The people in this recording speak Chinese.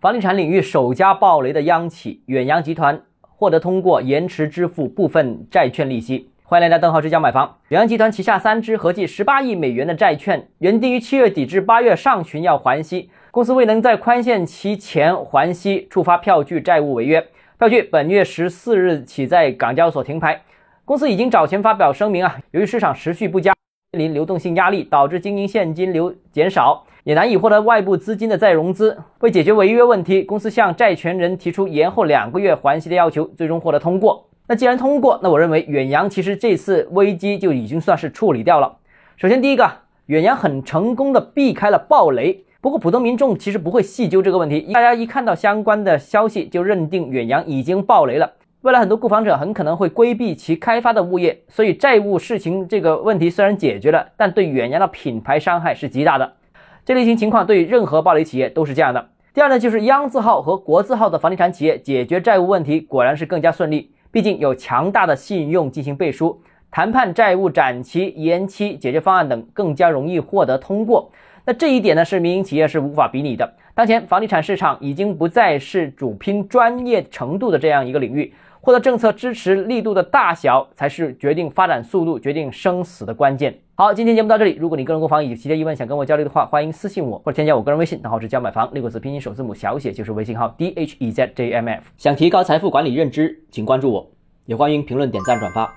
房地产领域首家暴雷的央企远洋集团获得通过延迟支付部分债券利息。欢迎来到邓浩之家买房。远洋集团旗下三支合计十八亿美元的债券，原定于七月底至八月上旬要还息，公司未能在宽限期前还息，触发票据债务违约。票据本月十四日起在港交所停牌。公司已经早前发表声明啊，由于市场持续不佳，面临流动性压力，导致经营现金流减少，也难以获得外部资金的再融资。为解决违约问题，公司向债权人提出延后两个月还息的要求，最终获得通过。那既然通过，那我认为远洋其实这次危机就已经算是处理掉了。首先，第一个，远洋很成功的避开了暴雷。不过，普通民众其实不会细究这个问题，大家一看到相关的消息就认定远洋已经暴雷了。未来很多购房者很可能会规避其开发的物业，所以债务事情这个问题虽然解决了，但对远洋的品牌伤害是极大的。这类型情况对于任何暴雷企业都是这样的。第二呢，就是央字号和国字号的房地产企业解决债务问题果然是更加顺利。毕竟有强大的信用进行背书，谈判债务展期、延期、解决方案等更加容易获得通过。那这一点呢，是民营企业是无法比拟的。当前房地产市场已经不再是主拼专业程度的这样一个领域，获得政策支持力度的大小才是决定发展速度、决定生死的关键。好，今天节目到这里。如果你个人购房有其他疑问想跟我交流的话，欢迎私信我或者添加我个人微信，账号是教买房六个字拼音首字母小写就是微信号 d h e z j m f。想提高财富管理认知，请关注我，也欢迎评论、点赞、转发。